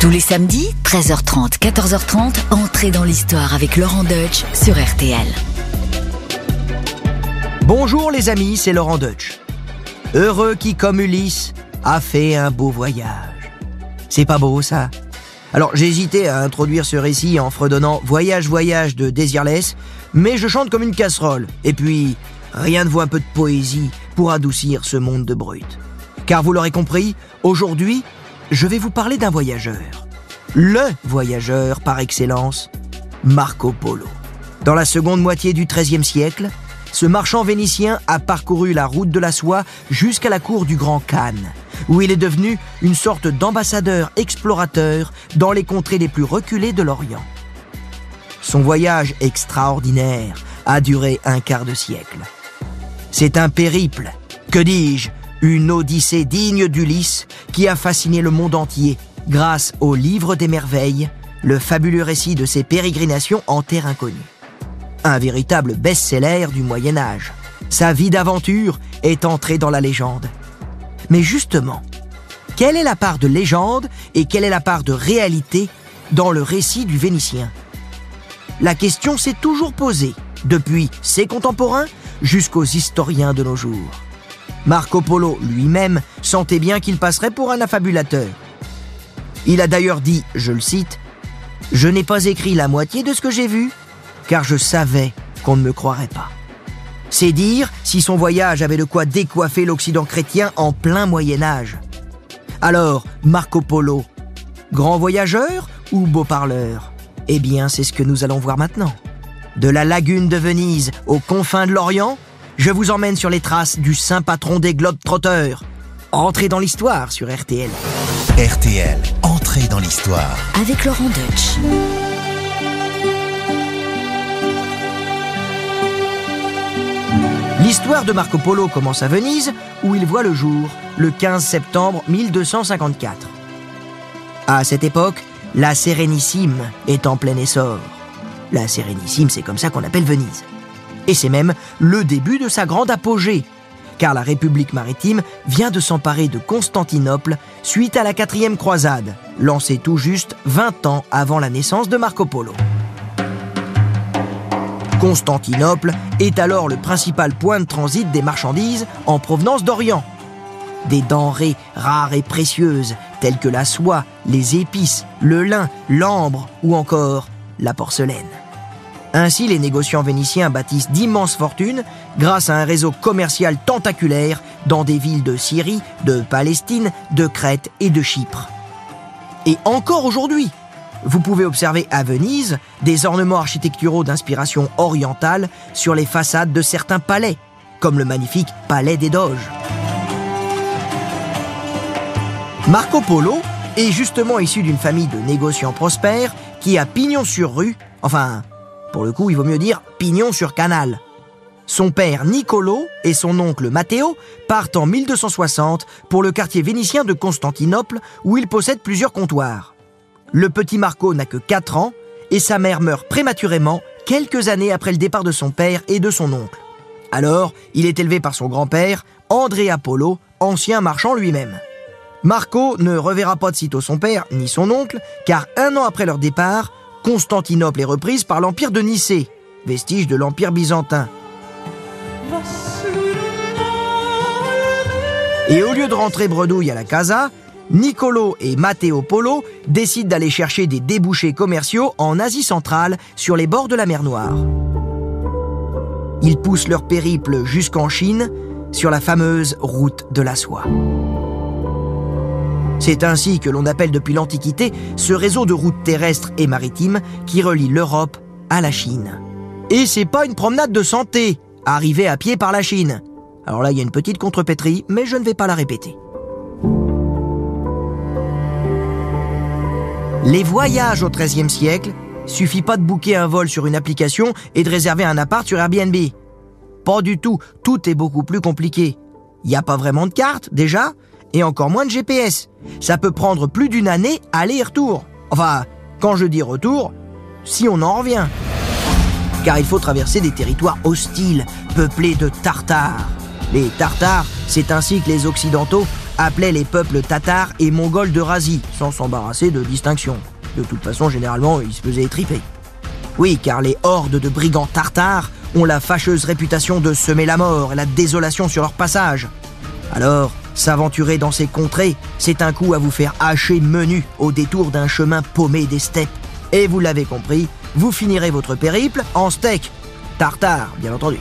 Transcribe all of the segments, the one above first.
Tous les samedis, 13h30, 14h30, entrez dans l'histoire avec Laurent Deutsch sur RTL. Bonjour les amis, c'est Laurent Deutsch. Heureux qui, comme Ulysse, a fait un beau voyage. C'est pas beau ça? Alors j'ai hésité à introduire ce récit en fredonnant Voyage, voyage de Désirless, mais je chante comme une casserole. Et puis, rien ne vaut un peu de poésie pour adoucir ce monde de brut. Car vous l'aurez compris, aujourd'hui, je vais vous parler d'un voyageur. Le voyageur par excellence, Marco Polo. Dans la seconde moitié du XIIIe siècle, ce marchand vénitien a parcouru la route de la soie jusqu'à la cour du Grand Khan, où il est devenu une sorte d'ambassadeur explorateur dans les contrées les plus reculées de l'Orient. Son voyage extraordinaire a duré un quart de siècle. C'est un périple, que dis-je, une odyssée digne d'Ulysse qui a fasciné le monde entier grâce au Livre des Merveilles, le fabuleux récit de ses pérégrinations en terre inconnue. Un véritable best-seller du Moyen Âge. Sa vie d'aventure est entrée dans la légende. Mais justement, quelle est la part de légende et quelle est la part de réalité dans le récit du Vénitien? La question s'est toujours posée, depuis ses contemporains jusqu'aux historiens de nos jours. Marco Polo lui-même sentait bien qu'il passerait pour un affabulateur. Il a d'ailleurs dit, je le cite, Je n'ai pas écrit la moitié de ce que j'ai vu, car je savais qu'on ne me croirait pas. C'est dire si son voyage avait de quoi décoiffer l'Occident chrétien en plein Moyen Âge. Alors, Marco Polo, grand voyageur ou beau parleur? Eh bien, c'est ce que nous allons voir maintenant. De la lagune de Venise aux confins de l'Orient, je vous emmène sur les traces du saint patron des globetrotters. Entrez dans l'histoire sur RTL. RTL, entrez dans l'histoire. Avec Laurent Deutsch. L'histoire de Marco Polo commence à Venise, où il voit le jour, le 15 septembre 1254. À cette époque, la Sérénissime est en plein essor. La Sérénissime, c'est comme ça qu'on appelle Venise. Et c'est même le début de sa grande apogée, car la République maritime vient de s'emparer de Constantinople suite à la quatrième croisade, lancée tout juste 20 ans avant la naissance de Marco Polo. Constantinople est alors le principal point de transit des marchandises en provenance d'Orient. Des denrées rares et précieuses telles que la soie, les épices, le lin, l'ambre ou encore la porcelaine. Ainsi, les négociants vénitiens bâtissent d'immenses fortunes grâce à un réseau commercial tentaculaire dans des villes de Syrie, de Palestine, de Crète et de Chypre. Et encore aujourd'hui, vous pouvez observer à Venise des ornements architecturaux d'inspiration orientale sur les façades de certains palais, comme le magnifique Palais des Doges. Marco Polo est justement issu d'une famille de négociants prospères qui a pignon sur rue, enfin, pour le coup, il vaut mieux dire pignon sur canal. Son père Nicolo et son oncle Matteo partent en 1260 pour le quartier vénitien de Constantinople où il possède plusieurs comptoirs. Le petit Marco n'a que 4 ans et sa mère meurt prématurément quelques années après le départ de son père et de son oncle. Alors, il est élevé par son grand-père, André Apollo, ancien marchand lui-même. Marco ne reverra pas de sitôt son père ni son oncle, car un an après leur départ, Constantinople est reprise par l'Empire de Nicée, vestige de l'Empire byzantin. Et au lieu de rentrer bredouille à la casa, Nicolo et Matteo Polo décident d'aller chercher des débouchés commerciaux en Asie centrale sur les bords de la mer Noire. Ils poussent leur périple jusqu'en Chine sur la fameuse route de la soie. C'est ainsi que l'on appelle depuis l'Antiquité ce réseau de routes terrestres et maritimes qui relie l'Europe à la Chine. Et c'est pas une promenade de santé, arriver à pied par la Chine. Alors là, il y a une petite contrepétrie, mais je ne vais pas la répéter. Les voyages au XIIIe siècle, suffit pas de booker un vol sur une application et de réserver un appart sur Airbnb. Pas du tout, tout est beaucoup plus compliqué. Il n'y a pas vraiment de carte, déjà, et encore moins de GPS. Ça peut prendre plus d'une année aller et retour. Enfin, quand je dis retour, si on en revient. Car il faut traverser des territoires hostiles, peuplés de Tartares. Les Tartares, c'est ainsi que les Occidentaux appelait les peuples tatars et mongols d'Eurasie, sans s'embarrasser de distinction. De toute façon, généralement, ils se faisaient étriper. Oui, car les hordes de brigands tartares ont la fâcheuse réputation de semer la mort et la désolation sur leur passage. Alors, s'aventurer dans ces contrées, c'est un coup à vous faire hacher menu au détour d'un chemin paumé des steppes. Et vous l'avez compris, vous finirez votre périple en steak. Tartare, bien entendu.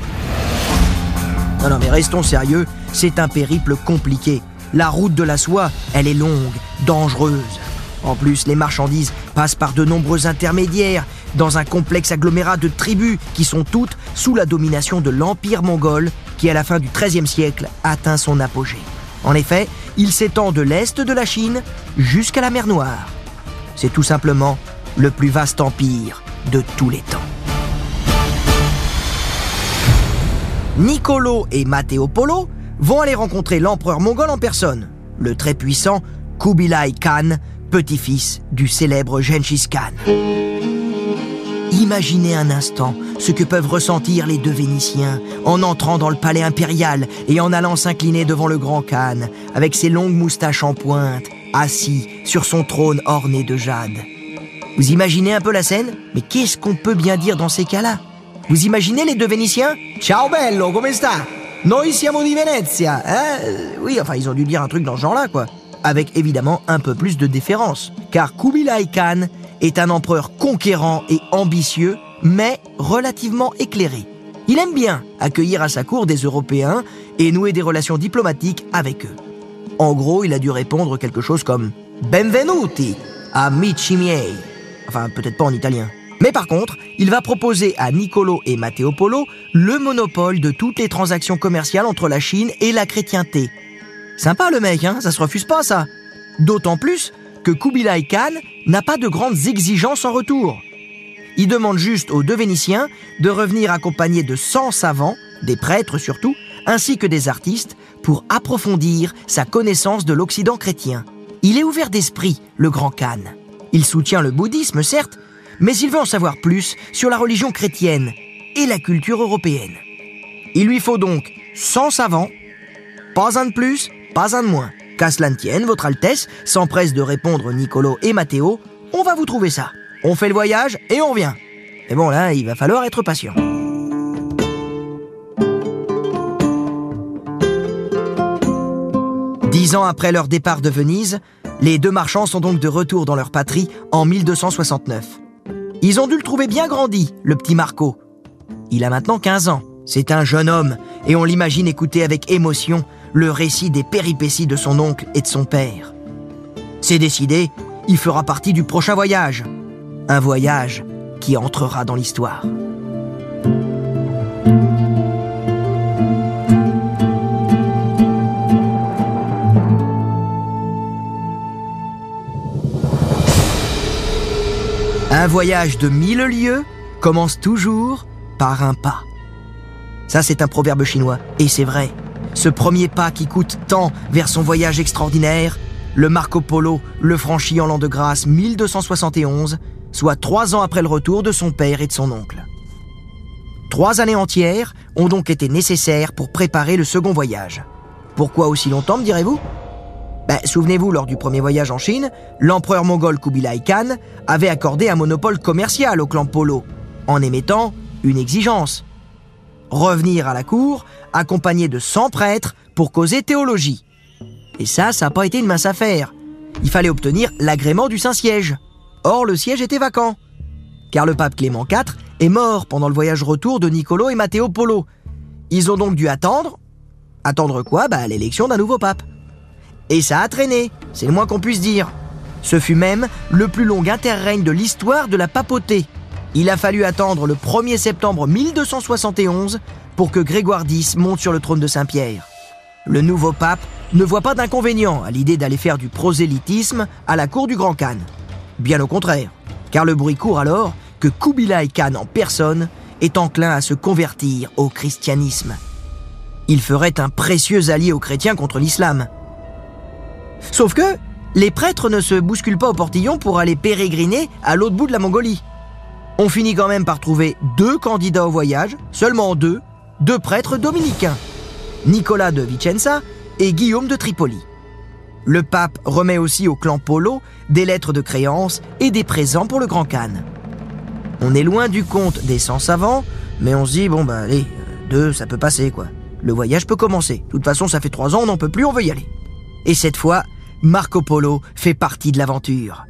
Non, non, mais restons sérieux, c'est un périple compliqué. La route de la soie, elle est longue, dangereuse. En plus, les marchandises passent par de nombreux intermédiaires dans un complexe agglomérat de tribus qui sont toutes sous la domination de l'Empire mongol qui, à la fin du XIIIe siècle, atteint son apogée. En effet, il s'étend de l'est de la Chine jusqu'à la mer Noire. C'est tout simplement le plus vaste empire de tous les temps. Nicolo et Matteo Polo vont aller rencontrer l'empereur mongol en personne, le très puissant Kubilai Khan, petit-fils du célèbre Genghis Khan. Imaginez un instant ce que peuvent ressentir les deux Vénitiens en entrant dans le palais impérial et en allant s'incliner devant le grand Khan, avec ses longues moustaches en pointe, assis sur son trône orné de jade. Vous imaginez un peu la scène? Mais qu'est-ce qu'on peut bien dire dans ces cas-là? Vous imaginez les deux Vénitiens? Ciao bello, come sta? Noi siamo di Venezia, hein? Oui, enfin, ils ont dû dire un truc dans ce genre-là, quoi. Avec évidemment un peu plus de déférence, car Kubilai Khan est un empereur conquérant et ambitieux, mais relativement éclairé. Il aime bien accueillir à sa cour des Européens et nouer des relations diplomatiques avec eux. En gros, il a dû répondre quelque chose comme Benvenuti, amici miei. Enfin, peut-être pas en italien. Mais par contre, il va proposer à Niccolo et Matteo Polo le monopole de toutes les transactions commerciales entre la Chine et la chrétienté. Sympa le mec, hein ça se refuse pas ça. D'autant plus que Kubilai Khan n'a pas de grandes exigences en retour. Il demande juste aux deux Vénitiens de revenir accompagnés de 100 savants, des prêtres surtout, ainsi que des artistes, pour approfondir sa connaissance de l'Occident chrétien. Il est ouvert d'esprit, le grand Khan. Il soutient le bouddhisme, certes, mais il veut en savoir plus sur la religion chrétienne et la culture européenne. Il lui faut donc 100 savants, pas un de plus, pas un de moins. Qu'à cela ne tienne, Votre Altesse, s'empresse de répondre Nicolo et Matteo, on va vous trouver ça. On fait le voyage et on revient. Mais bon, là, il va falloir être patient. Dix ans après leur départ de Venise, les deux marchands sont donc de retour dans leur patrie en 1269. Ils ont dû le trouver bien grandi, le petit Marco. Il a maintenant 15 ans. C'est un jeune homme, et on l'imagine écouter avec émotion le récit des péripéties de son oncle et de son père. C'est décidé, il fera partie du prochain voyage. Un voyage qui entrera dans l'histoire. Un voyage de mille lieues commence toujours par un pas. Ça, c'est un proverbe chinois, et c'est vrai. Ce premier pas qui coûte tant vers son voyage extraordinaire, le Marco Polo le franchit en l'an de grâce 1271, soit trois ans après le retour de son père et de son oncle. Trois années entières ont donc été nécessaires pour préparer le second voyage. Pourquoi aussi longtemps, me direz-vous? Ben, Souvenez-vous, lors du premier voyage en Chine, l'empereur mongol Kubilai Khan avait accordé un monopole commercial au clan Polo, en émettant une exigence. Revenir à la cour accompagné de 100 prêtres pour causer théologie. Et ça, ça n'a pas été une mince affaire. Il fallait obtenir l'agrément du Saint-Siège. Or, le siège était vacant. Car le pape Clément IV est mort pendant le voyage retour de Nicolo et Matteo Polo. Ils ont donc dû attendre. Attendre quoi? Bah, l'élection d'un nouveau pape. Et ça a traîné, c'est le moins qu'on puisse dire. Ce fut même le plus long interrègne de l'histoire de la papauté. Il a fallu attendre le 1er septembre 1271 pour que Grégoire X monte sur le trône de Saint-Pierre. Le nouveau pape ne voit pas d'inconvénient à l'idée d'aller faire du prosélytisme à la cour du Grand Khan. Bien au contraire, car le bruit court alors que Kubilai Khan en personne est enclin à se convertir au christianisme. Il ferait un précieux allié aux chrétiens contre l'islam. Sauf que les prêtres ne se bousculent pas au portillon pour aller pérégriner à l'autre bout de la Mongolie. On finit quand même par trouver deux candidats au voyage, seulement deux, deux prêtres dominicains, Nicolas de Vicenza et Guillaume de Tripoli. Le pape remet aussi au clan Polo des lettres de créance et des présents pour le Grand Khan. On est loin du compte des 100 savants, mais on se dit, bon bah allez, deux, ça peut passer quoi. Le voyage peut commencer. De toute façon, ça fait trois ans, on n'en peut plus, on veut y aller. Et cette fois, Marco Polo fait partie de l'aventure.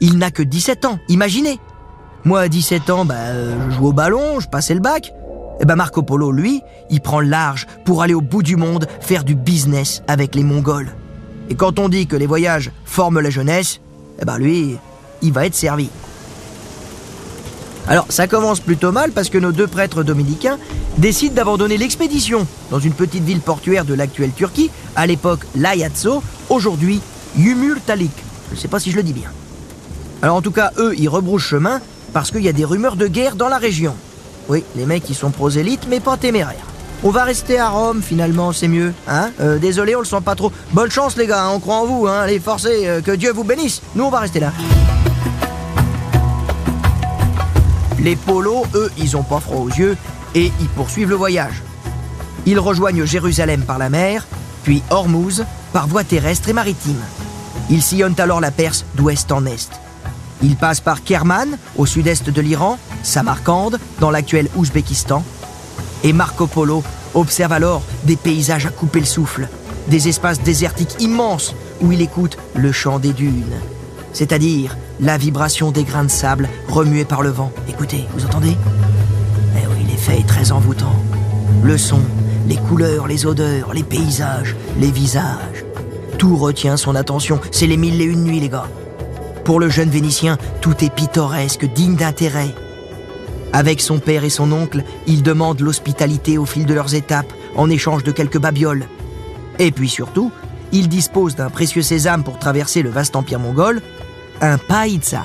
Il n'a que 17 ans, imaginez Moi, à 17 ans, bah, euh, je joue au ballon, je passais le bac. Et bah Marco Polo, lui, il prend large pour aller au bout du monde faire du business avec les Mongols. Et quand on dit que les voyages forment la jeunesse, eh ben lui, il va être servi. Alors ça commence plutôt mal parce que nos deux prêtres dominicains décident d'abandonner l'expédition dans une petite ville portuaire de l'actuelle Turquie, à l'époque Layatso, aujourd'hui Yumurtalik. Je ne sais pas si je le dis bien. Alors en tout cas, eux, ils rebroussent chemin parce qu'il y a des rumeurs de guerre dans la région. Oui, les mecs, ils sont prosélytes, mais pas téméraires. On va rester à Rome, finalement, c'est mieux. Hein euh, désolé, on le sent pas trop. Bonne chance, les gars, hein, on croit en vous. Hein Allez, forcez, euh, que Dieu vous bénisse. Nous, on va rester là. Les polos, eux, ils ont pas froid aux yeux et ils poursuivent le voyage. Ils rejoignent Jérusalem par la mer, puis Hormuz par voie terrestre et maritime. Ils sillonnent alors la Perse d'ouest en est. Ils passent par Kerman, au sud-est de l'Iran, Samarcande, dans l'actuel Ouzbékistan, et Marco Polo observe alors des paysages à couper le souffle, des espaces désertiques immenses où il écoute le chant des dunes, c'est-à-dire la vibration des grains de sable remués par le vent. Écoutez, vous entendez? Eh oui, l'effet est très envoûtant. Le son, les couleurs, les odeurs, les paysages, les visages. Tout retient son attention. C'est les mille et une nuits, les gars. Pour le jeune Vénitien, tout est pittoresque, digne d'intérêt. Avec son père et son oncle, il demande l'hospitalité au fil de leurs étapes, en échange de quelques babioles. Et puis surtout, il dispose d'un précieux sésame pour traverser le vaste empire mongol, un païza.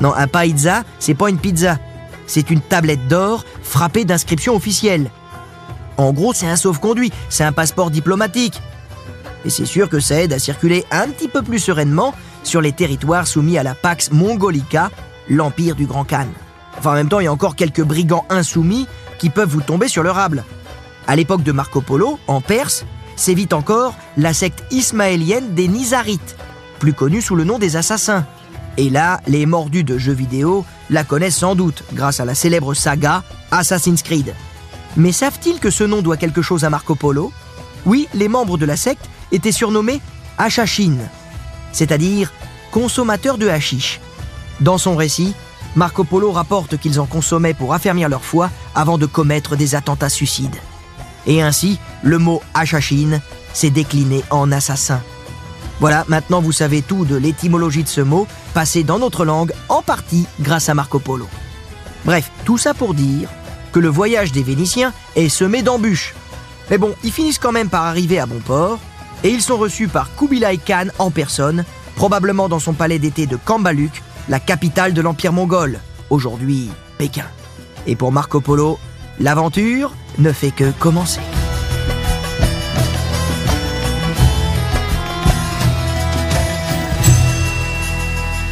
Non, un païza, c'est pas une pizza. C'est une tablette d'or frappée d'inscriptions officielles. En gros, c'est un sauf-conduit, c'est un passeport diplomatique. Et c'est sûr que ça aide à circuler un petit peu plus sereinement sur les territoires soumis à la Pax Mongolica, l'empire du Grand Khan. Enfin, en même temps, il y a encore quelques brigands insoumis qui peuvent vous tomber sur le rable. À l'époque de Marco Polo, en Perse, sévit encore la secte ismaélienne des Nizarites, plus connue sous le nom des assassins. Et là, les mordus de jeux vidéo la connaissent sans doute grâce à la célèbre saga Assassin's Creed. Mais savent-ils que ce nom doit quelque chose à Marco Polo? Oui, les membres de la secte étaient surnommés Hachachines, c'est-à-dire consommateurs de hashish. Dans son récit, Marco Polo rapporte qu'ils en consommaient pour affermir leur foi avant de commettre des attentats suicides. Et ainsi, le mot Hachachine s'est décliné en assassin. Voilà, maintenant vous savez tout de l'étymologie de ce mot, passé dans notre langue en partie grâce à Marco Polo. Bref, tout ça pour dire que le voyage des Vénitiens est semé d'embûches. Mais bon, ils finissent quand même par arriver à bon port, et ils sont reçus par Kubilai Khan en personne, probablement dans son palais d'été de Kambaluk, la capitale de l'Empire mongol, aujourd'hui Pékin. Et pour Marco Polo, l'aventure ne fait que commencer.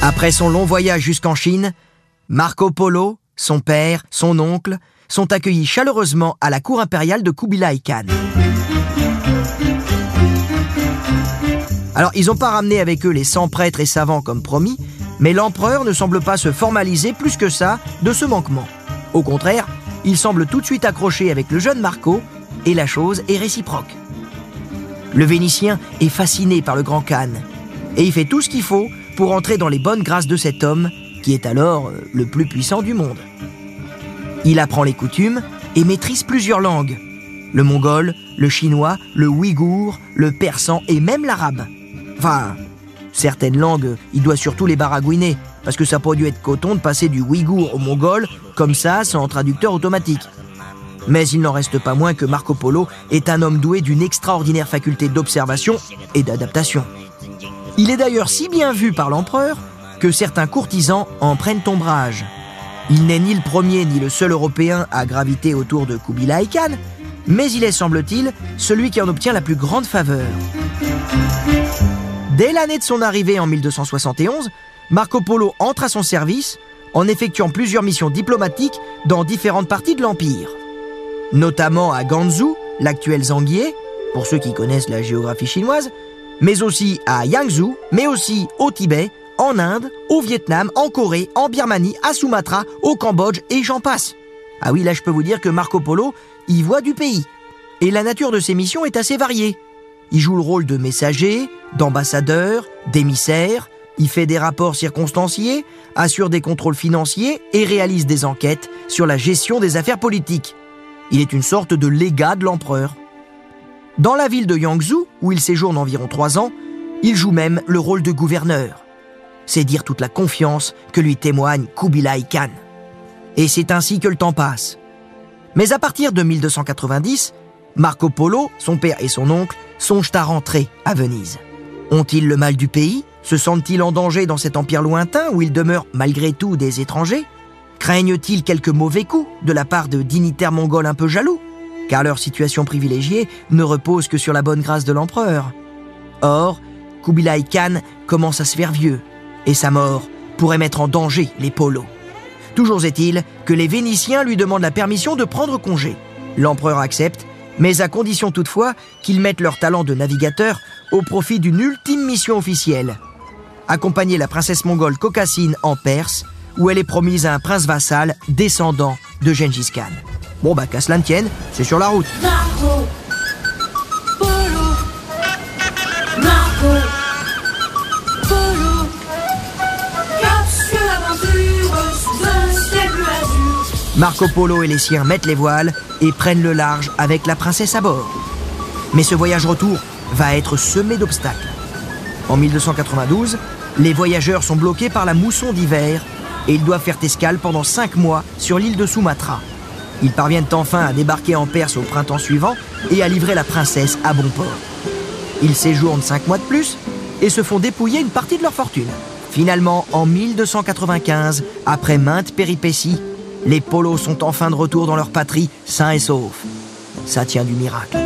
Après son long voyage jusqu'en Chine, Marco Polo, son père, son oncle, sont accueillis chaleureusement à la cour impériale de Kubilai Khan. Alors, ils n'ont pas ramené avec eux les 100 prêtres et savants comme promis, mais l'empereur ne semble pas se formaliser plus que ça de ce manquement. Au contraire, il semble tout de suite accroché avec le jeune Marco, et la chose est réciproque. Le Vénitien est fasciné par le grand Khan, et il fait tout ce qu'il faut pour entrer dans les bonnes grâces de cet homme, qui est alors euh, le plus puissant du monde. Il apprend les coutumes et maîtrise plusieurs langues. Le mongol, le chinois, le ouïghour, le persan et même l'arabe. Enfin, certaines langues, il doit surtout les baragouiner, parce que ça peut dû être coton de passer du ouïghour au mongol, comme ça, sans traducteur automatique. Mais il n'en reste pas moins que Marco Polo est un homme doué d'une extraordinaire faculté d'observation et d'adaptation. Il est d'ailleurs si bien vu par l'empereur que certains courtisans en prennent ombrage. Il n'est ni le premier ni le seul Européen à graviter autour de Kubilai Khan, mais il est, semble-t-il, celui qui en obtient la plus grande faveur. Dès l'année de son arrivée en 1271, Marco Polo entre à son service en effectuant plusieurs missions diplomatiques dans différentes parties de l'Empire, notamment à Ganzhou, l'actuel Zanguier, pour ceux qui connaissent la géographie chinoise, mais aussi à Yangzhou, mais aussi au Tibet, en Inde, au Vietnam, en Corée, en Birmanie, à Sumatra, au Cambodge et j'en passe. Ah oui, là je peux vous dire que Marco Polo y voit du pays. Et la nature de ses missions est assez variée. Il joue le rôle de messager, d'ambassadeur, d'émissaire, il fait des rapports circonstanciés, assure des contrôles financiers et réalise des enquêtes sur la gestion des affaires politiques. Il est une sorte de légat de l'empereur. Dans la ville de Yangzhou, où il séjourne environ trois ans, il joue même le rôle de gouverneur. C'est dire toute la confiance que lui témoigne Kubilai Khan. Et c'est ainsi que le temps passe. Mais à partir de 1290, Marco Polo, son père et son oncle songent à rentrer à Venise. Ont-ils le mal du pays? Se sentent-ils en danger dans cet empire lointain où ils demeurent malgré tout des étrangers? Craignent-ils quelques mauvais coups de la part de dignitaires mongols un peu jaloux? Car leur situation privilégiée ne repose que sur la bonne grâce de l'empereur. Or, Kubilai Khan commence à se faire vieux, et sa mort pourrait mettre en danger les polos. Toujours est-il que les Vénitiens lui demandent la permission de prendre congé. L'empereur accepte, mais à condition toutefois qu'ils mettent leur talent de navigateur au profit d'une ultime mission officielle. Accompagner la princesse mongole Cocassine en Perse, où elle est promise à un prince vassal descendant de Gengis Khan. Bon bah qu'à cela ne tienne, c'est sur la route. Marco Polo et les siens mettent les voiles et prennent le large avec la princesse à bord. Mais ce voyage retour va être semé d'obstacles. En 1292, les voyageurs sont bloqués par la mousson d'hiver et ils doivent faire escale pendant cinq mois sur l'île de Sumatra. Ils parviennent enfin à débarquer en Perse au printemps suivant et à livrer la princesse à bon port. Ils séjournent cinq mois de plus et se font dépouiller une partie de leur fortune. Finalement, en 1295, après maintes péripéties, les polos sont enfin de retour dans leur patrie, sains et saufs. Ça tient du miracle.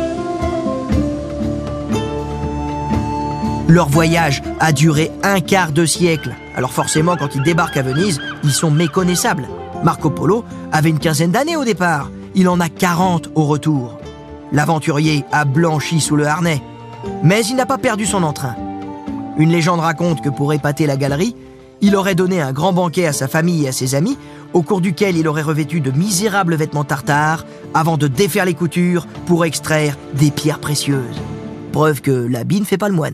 Leur voyage a duré un quart de siècle. Alors forcément, quand ils débarquent à Venise, ils sont méconnaissables. Marco Polo avait une quinzaine d'années au départ. Il en a 40 au retour. L'aventurier a blanchi sous le harnais. Mais il n'a pas perdu son entrain. Une légende raconte que pour épater la galerie, il aurait donné un grand banquet à sa famille et à ses amis, au cours duquel il aurait revêtu de misérables vêtements tartares avant de défaire les coutures pour extraire des pierres précieuses. Preuve que l'habit ne fait pas le moine.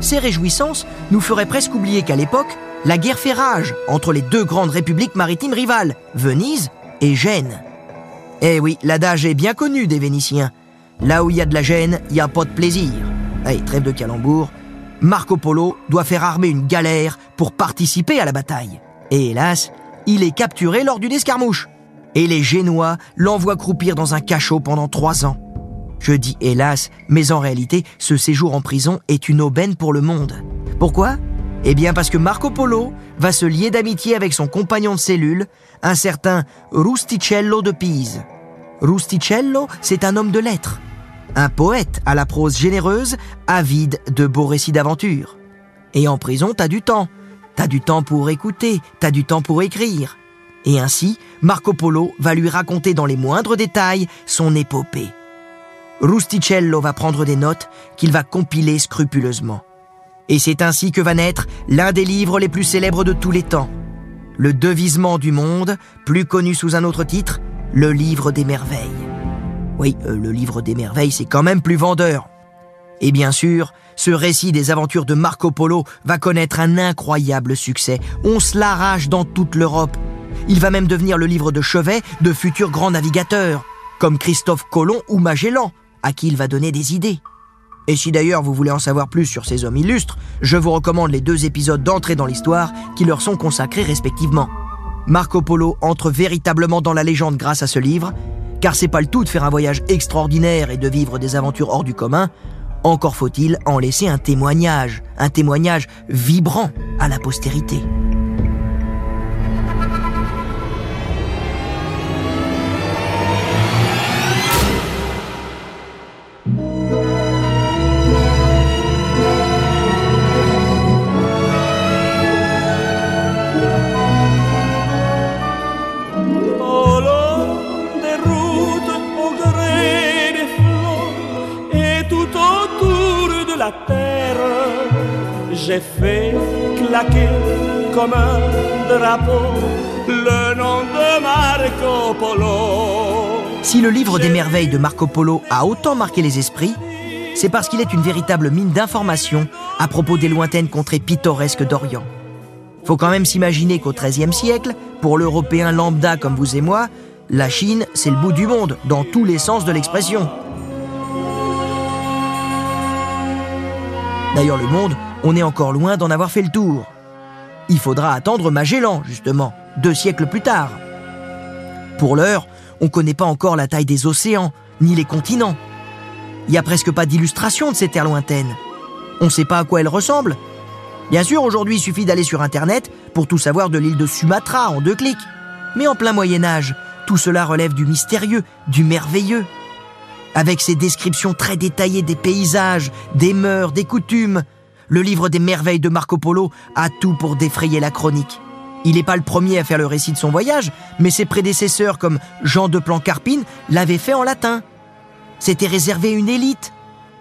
Ces réjouissances nous feraient presque oublier qu'à l'époque, la guerre fait rage entre les deux grandes républiques maritimes rivales, Venise et Gênes. Eh oui, l'adage est bien connu des Vénitiens. Là où il y a de la gêne, il n'y a pas de plaisir. Allez, trêve de calembour. Marco Polo doit faire armer une galère pour participer à la bataille. Et hélas, il est capturé lors d'une escarmouche. Et les Génois l'envoient croupir dans un cachot pendant trois ans. Je dis hélas, mais en réalité, ce séjour en prison est une aubaine pour le monde. Pourquoi? Eh bien parce que Marco Polo va se lier d'amitié avec son compagnon de cellule, un certain Rusticello de Pise. Rusticello, c'est un homme de lettres, un poète à la prose généreuse, avide de beaux récits d'aventure. Et en prison, t'as du temps. T'as du temps pour écouter, t'as du temps pour écrire. Et ainsi, Marco Polo va lui raconter dans les moindres détails son épopée. Rusticello va prendre des notes qu'il va compiler scrupuleusement. Et c'est ainsi que va naître l'un des livres les plus célèbres de tous les temps. Le devisement du monde, plus connu sous un autre titre, le livre des merveilles. Oui, euh, le livre des merveilles, c'est quand même plus vendeur. Et bien sûr, ce récit des aventures de Marco Polo va connaître un incroyable succès. On se l'arrache dans toute l'Europe. Il va même devenir le livre de chevet de futurs grands navigateurs, comme Christophe Colomb ou Magellan, à qui il va donner des idées. Et si d'ailleurs vous voulez en savoir plus sur ces hommes illustres, je vous recommande les deux épisodes d'entrée dans l'histoire qui leur sont consacrés respectivement. Marco Polo entre véritablement dans la légende grâce à ce livre, car c'est pas le tout de faire un voyage extraordinaire et de vivre des aventures hors du commun, encore faut-il en laisser un témoignage, un témoignage vibrant à la postérité. J'ai fait claquer comme un drapeau le nom de Marco Polo. Si le livre des merveilles de Marco Polo a autant marqué les esprits, c'est parce qu'il est une véritable mine d'informations à propos des lointaines contrées pittoresques d'Orient. Faut quand même s'imaginer qu'au XIIIe siècle, pour l'Européen lambda comme vous et moi, la Chine, c'est le bout du monde, dans tous les sens de l'expression. D'ailleurs, le monde, on est encore loin d'en avoir fait le tour. Il faudra attendre Magellan, justement, deux siècles plus tard. Pour l'heure, on ne connaît pas encore la taille des océans, ni les continents. Il n'y a presque pas d'illustration de ces terres lointaines. On ne sait pas à quoi elles ressemblent. Bien sûr, aujourd'hui, il suffit d'aller sur Internet pour tout savoir de l'île de Sumatra en deux clics. Mais en plein Moyen Âge, tout cela relève du mystérieux, du merveilleux. Avec ses descriptions très détaillées des paysages, des mœurs, des coutumes, le livre des merveilles de Marco Polo a tout pour défrayer la chronique. Il n'est pas le premier à faire le récit de son voyage, mais ses prédécesseurs comme Jean de Plancarpine l'avaient fait en latin. C'était réservé à une élite.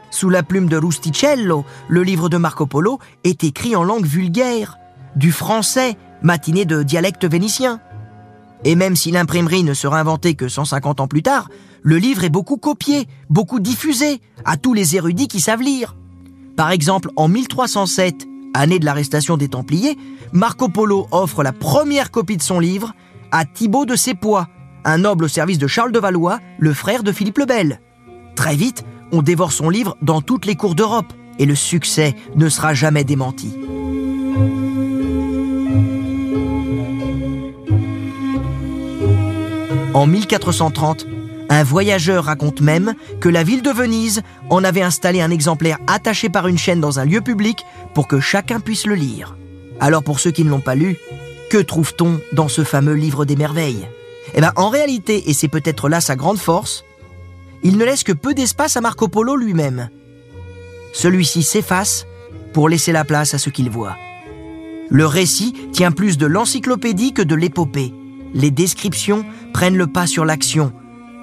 Sous la plume de Rusticello, le livre de Marco Polo est écrit en langue vulgaire, du français, matiné de dialecte vénitien. Et même si l'imprimerie ne sera inventée que 150 ans plus tard, le livre est beaucoup copié, beaucoup diffusé à tous les érudits qui savent lire. Par exemple, en 1307, année de l'arrestation des Templiers, Marco Polo offre la première copie de son livre à Thibaut de Sépois, un noble au service de Charles de Valois, le frère de Philippe le Bel. Très vite, on dévore son livre dans toutes les cours d'Europe, et le succès ne sera jamais démenti. En 1430, un voyageur raconte même que la ville de Venise en avait installé un exemplaire attaché par une chaîne dans un lieu public pour que chacun puisse le lire. Alors pour ceux qui ne l'ont pas lu, que trouve-t-on dans ce fameux livre des merveilles? Eh bien en réalité, et c'est peut-être là sa grande force, il ne laisse que peu d'espace à Marco Polo lui-même. Celui-ci s'efface pour laisser la place à ce qu'il voit. Le récit tient plus de l'encyclopédie que de l'épopée. Les descriptions prennent le pas sur l'action,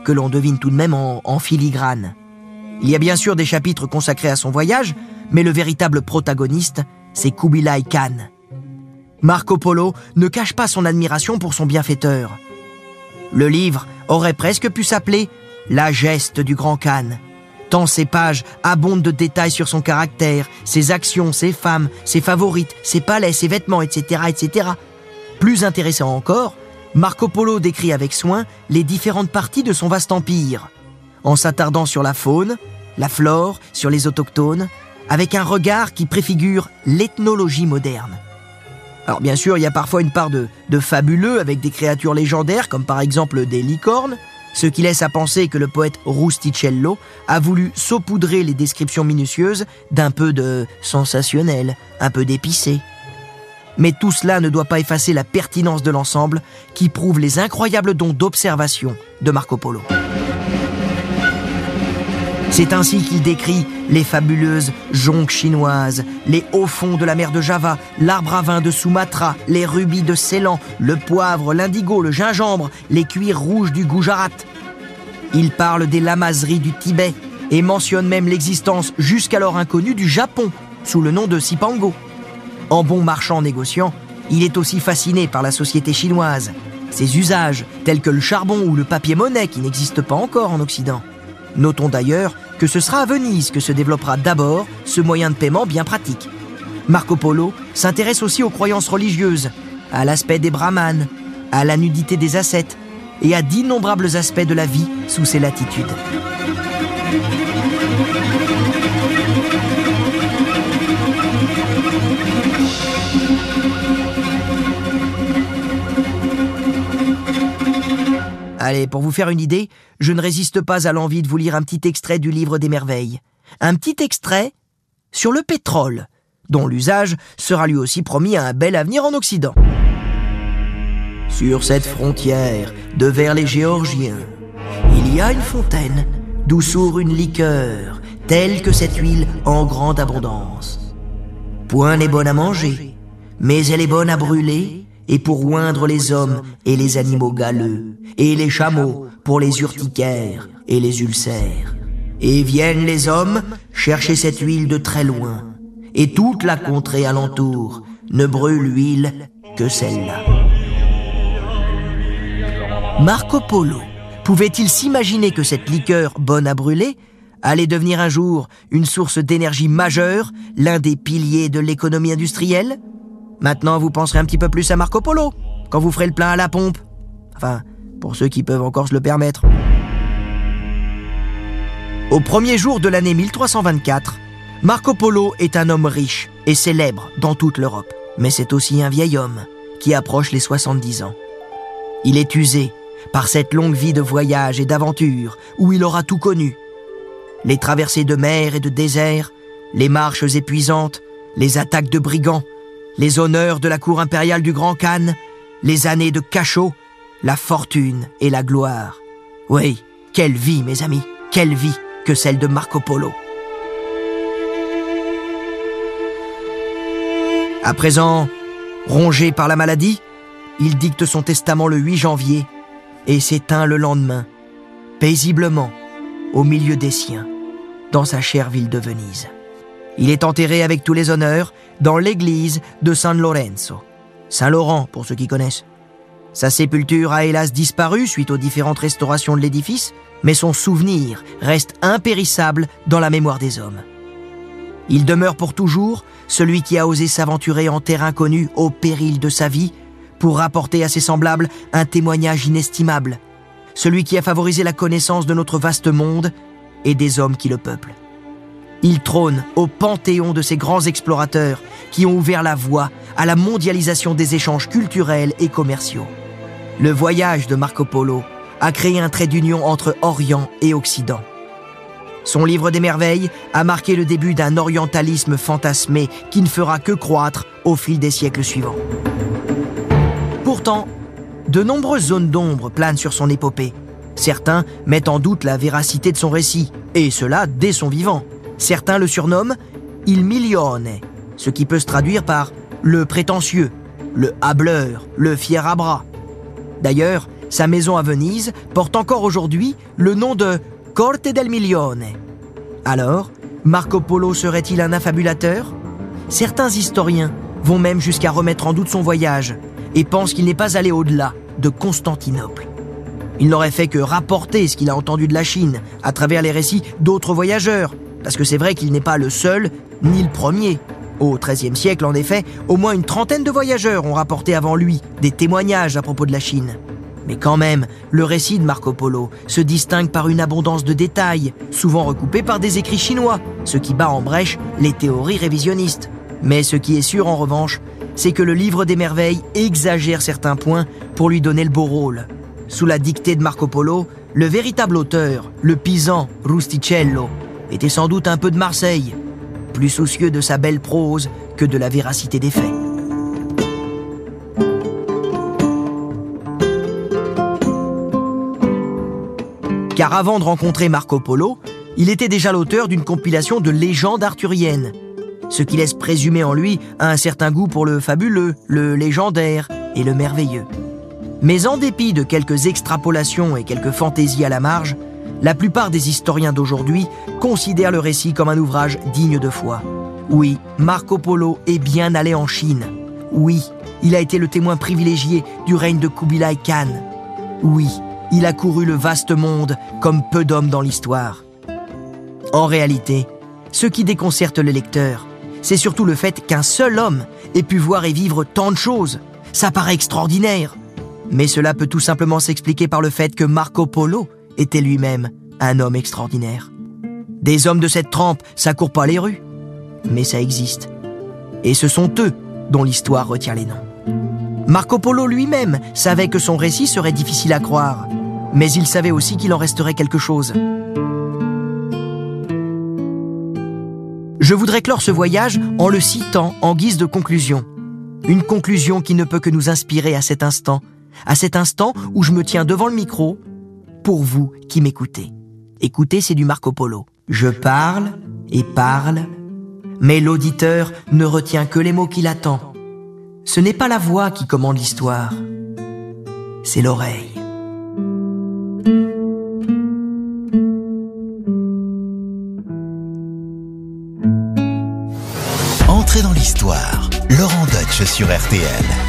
que l'on devine tout de même en, filigrane. Il y a bien sûr des chapitres consacrés à son voyage, mais le véritable protagoniste, c'est Kubilai Khan. Marco Polo ne cache pas son admiration pour son bienfaiteur. Le livre aurait presque pu s'appeler La geste du grand Khan, tant ses pages abondent de détails sur son caractère, ses actions, ses femmes, ses favorites, ses palais, ses vêtements, etc., etc. Plus intéressant encore, Marco Polo décrit avec soin les différentes parties de son vaste empire, en s'attardant sur la faune, la flore, sur les autochtones, avec un regard qui préfigure l'ethnologie moderne. Alors bien sûr, il y a parfois une part de, fabuleux avec des créatures légendaires, comme par exemple des licornes, ce qui laisse à penser que le poète Rusticello a voulu saupoudrer les descriptions minutieuses d'un peu de sensationnel, un peu d'épicé. Mais tout cela ne doit pas effacer la pertinence de l'ensemble qui prouve les incroyables dons d'observation de Marco Polo. C'est ainsi qu'il décrit les fabuleuses jonques chinoises, les hauts fonds de la mer de Java, l'arbre à vin de Sumatra, les rubis de Ceylan, le poivre, l'indigo, le gingembre, les cuirs rouges du Gujarat. Il parle des lamaseries du Tibet et mentionne même l'existence jusqu'alors inconnue du Japon, sous le nom de Sipango. En bon marchand négociant, il est aussi fasciné par la société chinoise, ses usages tels que le charbon ou le papier-monnaie qui n'existent pas encore en Occident. Notons d'ailleurs que ce sera à Venise que se développera d'abord ce moyen de paiement bien pratique. Marco Polo s'intéresse aussi aux croyances religieuses, à l'aspect des brahmanes, à la nudité des ascètes et à d'innombrables aspects de la vie sous ces latitudes. Allez, pour vous faire une idée, je ne résiste pas à l'envie de vous lire un petit extrait du livre des merveilles. Un petit extrait sur le pétrole, dont l'usage sera lui aussi promis à un bel avenir en Occident. Sur cette frontière de vers les Géorgiens, il y a une fontaine d'où sourd une liqueur, telle que cette huile en grande abondance. Point n'est bonne à manger, mais elle est bonne à brûler et pour oindre les hommes et les animaux galeux, et les chameaux pour les urticaires et les ulcères. Et viennent les hommes chercher cette huile de très loin, et toute la contrée alentour ne brûle l'huile que celle-là. Marco Polo pouvait-il s'imaginer que cette liqueur bonne à brûler allait devenir un jour une source d'énergie majeure, l'un des piliers de l'économie industrielle Maintenant, vous penserez un petit peu plus à Marco Polo quand vous ferez le plein à la pompe. Enfin, pour ceux qui peuvent encore se le permettre. Au premier jour de l'année 1324, Marco Polo est un homme riche et célèbre dans toute l'Europe. Mais c'est aussi un vieil homme qui approche les 70 ans. Il est usé par cette longue vie de voyage et d'aventure où il aura tout connu. Les traversées de mer et de désert, les marches épuisantes, les attaques de brigands, les honneurs de la cour impériale du Grand Khan, les années de cachot, la fortune et la gloire. Oui, quelle vie, mes amis, quelle vie que celle de Marco Polo. À présent, rongé par la maladie, il dicte son testament le 8 janvier et s'éteint le lendemain, paisiblement, au milieu des siens, dans sa chère ville de Venise. Il est enterré avec tous les honneurs dans l'église de San Lorenzo. Saint-Laurent, pour ceux qui connaissent. Sa sépulture a hélas disparu suite aux différentes restaurations de l'édifice, mais son souvenir reste impérissable dans la mémoire des hommes. Il demeure pour toujours celui qui a osé s'aventurer en terre inconnue au péril de sa vie pour rapporter à ses semblables un témoignage inestimable, celui qui a favorisé la connaissance de notre vaste monde et des hommes qui le peuplent. Il trône au panthéon de ces grands explorateurs qui ont ouvert la voie à la mondialisation des échanges culturels et commerciaux. Le voyage de Marco Polo a créé un trait d'union entre Orient et Occident. Son livre des merveilles a marqué le début d'un orientalisme fantasmé qui ne fera que croître au fil des siècles suivants. Pourtant, de nombreuses zones d'ombre planent sur son épopée. Certains mettent en doute la véracité de son récit, et cela dès son vivant. Certains le surnomment Il Milione, ce qui peut se traduire par le prétentieux, le hableur, le fier à bras. D'ailleurs, sa maison à Venise porte encore aujourd'hui le nom de Corte del Milione. Alors, Marco Polo serait-il un affabulateur? Certains historiens vont même jusqu'à remettre en doute son voyage et pensent qu'il n'est pas allé au-delà de Constantinople. Il n'aurait fait que rapporter ce qu'il a entendu de la Chine à travers les récits d'autres voyageurs, parce que c'est vrai qu'il n'est pas le seul ni le premier. Au XIIIe siècle, en effet, au moins une trentaine de voyageurs ont rapporté avant lui des témoignages à propos de la Chine. Mais quand même, le récit de Marco Polo se distingue par une abondance de détails, souvent recoupés par des écrits chinois, ce qui bat en brèche les théories révisionnistes. Mais ce qui est sûr en revanche, c'est que le livre des merveilles exagère certains points pour lui donner le beau rôle. Sous la dictée de Marco Polo, le véritable auteur, le pisan Rusticello, était sans doute un peu de Marseille, plus soucieux de sa belle prose que de la véracité des faits. Car avant de rencontrer Marco Polo, il était déjà l'auteur d'une compilation de légendes arthuriennes, ce qui laisse présumer en lui un certain goût pour le fabuleux, le légendaire et le merveilleux. Mais en dépit de quelques extrapolations et quelques fantaisies à la marge, la plupart des historiens d'aujourd'hui considèrent le récit comme un ouvrage digne de foi. Oui, Marco Polo est bien allé en Chine. Oui, il a été le témoin privilégié du règne de Kubilai Khan. Oui, il a couru le vaste monde comme peu d'hommes dans l'histoire. En réalité, ce qui déconcerte le lecteur, c'est surtout le fait qu'un seul homme ait pu voir et vivre tant de choses. Ça paraît extraordinaire. Mais cela peut tout simplement s'expliquer par le fait que Marco Polo était lui-même un homme extraordinaire. Des hommes de cette trempe, ça court pas les rues, mais ça existe. Et ce sont eux dont l'histoire retient les noms. Marco Polo lui-même savait que son récit serait difficile à croire, mais il savait aussi qu'il en resterait quelque chose. Je voudrais clore ce voyage en le citant en guise de conclusion. Une conclusion qui ne peut que nous inspirer à cet instant, à cet instant où je me tiens devant le micro pour vous qui m'écoutez. Écoutez, c'est du Marco Polo. Je parle et parle, mais l'auditeur ne retient que les mots qu'il attend. Ce n'est pas la voix qui commande l'histoire, c'est l'oreille. Laurent Deutsch sur RTL.